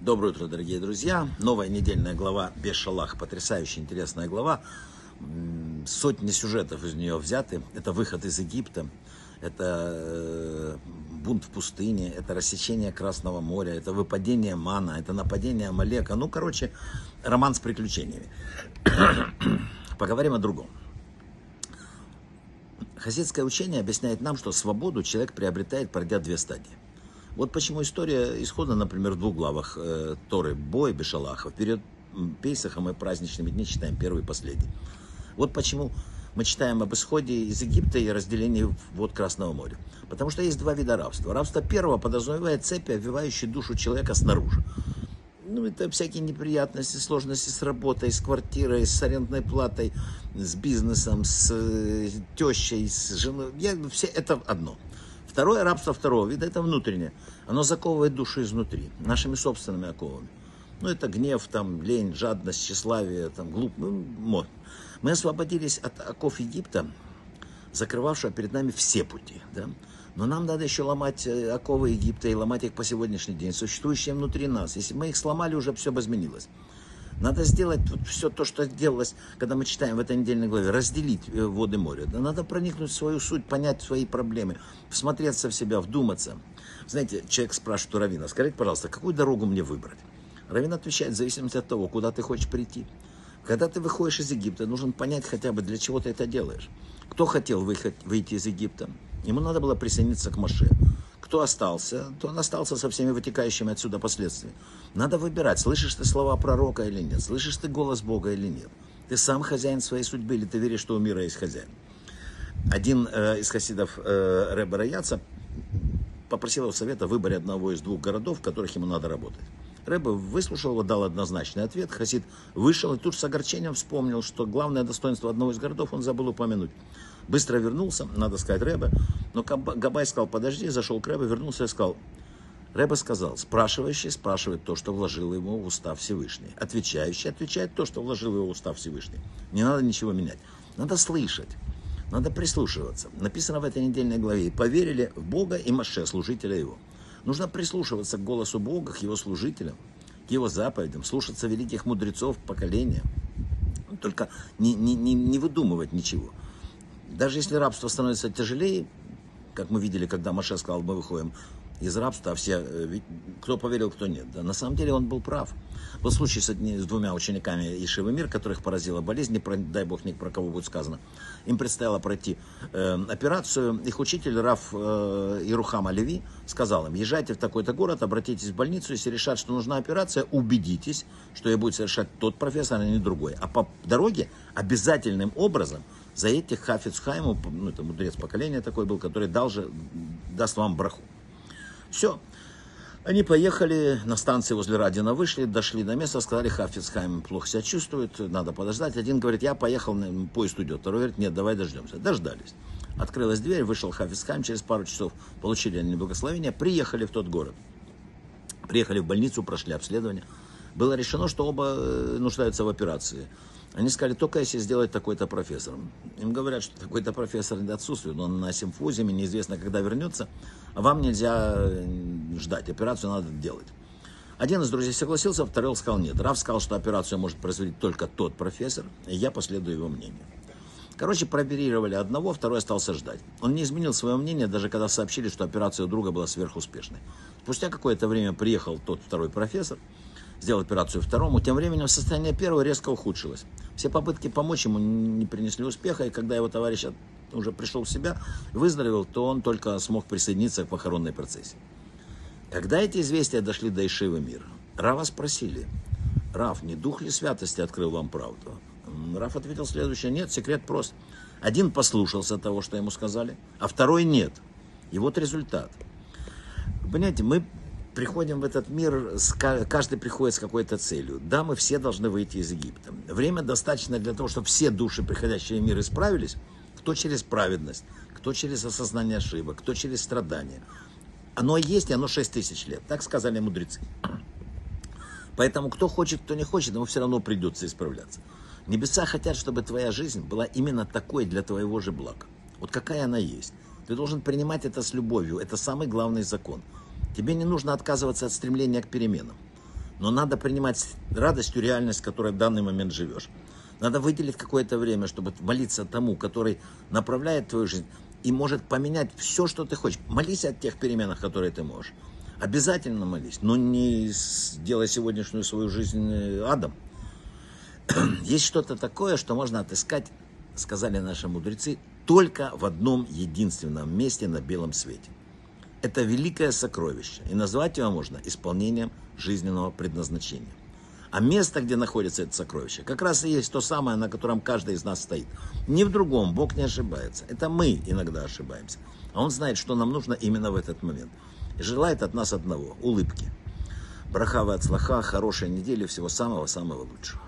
Доброе утро, дорогие друзья. Новая недельная глава Бешалах. Потрясающая, интересная глава. Сотни сюжетов из нее взяты. Это выход из Египта. Это э, бунт в пустыне, это рассечение Красного моря, это выпадение мана, это нападение Амалека. Ну, короче, роман с приключениями. Поговорим о другом. Хасидское учение объясняет нам, что свободу человек приобретает, пройдя две стадии. Вот почему история исхода, например, в двух главах э, Торы Бой Бешалаха. Перед Пейсахом и праздничными дни читаем первый и последний. Вот почему мы читаем об исходе из Египта и разделении вод Красного моря. Потому что есть два вида рабства. Рабство первого подразумевает цепи, обвивающие душу человека снаружи. Ну, это всякие неприятности, сложности с работой, с квартирой, с арендной платой, с бизнесом, с э, тещей, с женой. Я, все это одно. Второе рабство второго вида – это внутреннее. Оно заковывает душу изнутри, нашими собственными оковами. Ну, это гнев, там, лень, жадность, тщеславие, там, глуп, ну. Мы освободились от оков Египта, закрывавшего перед нами все пути, да. Но нам надо еще ломать э, оковы Египта и ломать их по сегодняшний день, существующие внутри нас. Если мы их сломали, уже все бы изменилось. Надо сделать вот все то, что делалось, когда мы читаем в этой недельной главе, разделить э, воды моря. Надо проникнуть в свою суть, понять свои проблемы, всмотреться в себя, вдуматься. Знаете, человек спрашивает у Равина, скажите, пожалуйста, какую дорогу мне выбрать? Равин отвечает, в зависимости от того, куда ты хочешь прийти. Когда ты выходишь из Египта, нужно понять хотя бы, для чего ты это делаешь. Кто хотел выехать, выйти из Египта? Ему надо было присоединиться к Маше. Кто остался, то он остался со всеми вытекающими отсюда последствиями. Надо выбирать, слышишь ты слова пророка или нет, слышишь ты голос Бога или нет. Ты сам хозяин своей судьбы или ты веришь, что у мира есть хозяин. Один э, из хасидов э, Рэба Раяца попросил его совета в выборе одного из двух городов, в которых ему надо работать. Рэба выслушал его, дал однозначный ответ. Хасид вышел и тут с огорчением вспомнил, что главное достоинство одного из городов он забыл упомянуть. Быстро вернулся, надо сказать Рэбе, но Габай сказал, подожди, зашел к Рэбе, вернулся и сказал, Рэбе сказал, спрашивающий спрашивает то, что вложил ему в уста Всевышний. Отвечающий отвечает то, что вложил его в уста Всевышний. Не надо ничего менять. Надо слышать. Надо прислушиваться. Написано в этой недельной главе. Поверили в Бога и Маше, служителя его. Нужно прислушиваться к голосу Бога, к его служителям, к его заповедям, слушаться великих мудрецов поколения. Только не, не, не, не выдумывать ничего. Даже если рабство становится тяжелее, как мы видели, когда Маше сказал, мы выходим из рабства, а все, э, кто поверил, кто нет. Да, на самом деле он был прав. Был случай с, одни, с двумя учениками Ишивы Мир, которых поразила болезнь, не про, дай бог, ни про кого будет сказано. Им предстояло пройти э, операцию. Их учитель Раф э, Ирухам Алеви сказал им, езжайте в такой-то город, обратитесь в больницу, если решат, что нужна операция, убедитесь, что ее будет совершать тот профессор, а не другой. А по дороге обязательным образом – заедьте к Хафиц Хайму, ну, это мудрец поколения такой был, который дал же, даст вам браху. Все. Они поехали на станции возле Радина, вышли, дошли до места, сказали, Хафиц Хайм плохо себя чувствует, надо подождать. Один говорит, я поехал, поезд уйдет. Второй говорит, нет, давай дождемся. Дождались. Открылась дверь, вышел Хафиц Хайм, через пару часов получили они благословение, приехали в тот город. Приехали в больницу, прошли обследование. Было решено, что оба э, нуждаются в операции. Они сказали, только если сделать такой-то профессором. Им говорят, что такой-то профессор отсутствует, он на симфузиуме, неизвестно, когда вернется, а вам нельзя э, ждать, операцию надо делать. Один из друзей согласился, второй сказал нет. Раф сказал, что операцию может производить только тот профессор, и я последую его мнению. Короче, прооперировали одного, второй остался ждать. Он не изменил свое мнение, даже когда сообщили, что операция у друга была сверхуспешной. Спустя какое-то время приехал тот второй профессор, сделал операцию второму. Тем временем состояние первого резко ухудшилось. Все попытки помочь ему не принесли успеха, и когда его товарищ уже пришел в себя, выздоровел, то он только смог присоединиться к похоронной процессии. Когда эти известия дошли до Ишивы мира, Рава спросили, Рав, не дух ли святости открыл вам правду? Раф ответил следующее, нет, секрет прост. Один послушался того, что ему сказали, а второй нет. И вот результат. Понимаете, мы приходим в этот мир, каждый приходит с какой-то целью. Да, мы все должны выйти из Египта. Время достаточно для того, чтобы все души, приходящие в мир, исправились. Кто через праведность, кто через осознание ошибок, кто через страдания. Оно есть, и оно 6 тысяч лет. Так сказали мудрецы. Поэтому кто хочет, кто не хочет, ему все равно придется исправляться. Небеса хотят, чтобы твоя жизнь была именно такой для твоего же блага. Вот какая она есть. Ты должен принимать это с любовью. Это самый главный закон. Тебе не нужно отказываться от стремления к переменам. Но надо принимать радостью реальность, в которой в данный момент живешь. Надо выделить какое-то время, чтобы молиться тому, который направляет твою жизнь и может поменять все, что ты хочешь. Молись о тех переменах, которые ты можешь. Обязательно молись, но не делай сегодняшнюю свою жизнь э, адом. Есть что-то такое, что можно отыскать, сказали наши мудрецы, только в одном единственном месте на белом свете. Это великое сокровище, и назвать его можно исполнением жизненного предназначения. А место, где находится это сокровище, как раз и есть то самое, на котором каждый из нас стоит. Ни в другом Бог не ошибается. Это мы иногда ошибаемся. А Он знает, что нам нужно именно в этот момент. И желает от нас одного – улыбки. Брахава от слаха, хорошей недели, всего самого-самого лучшего.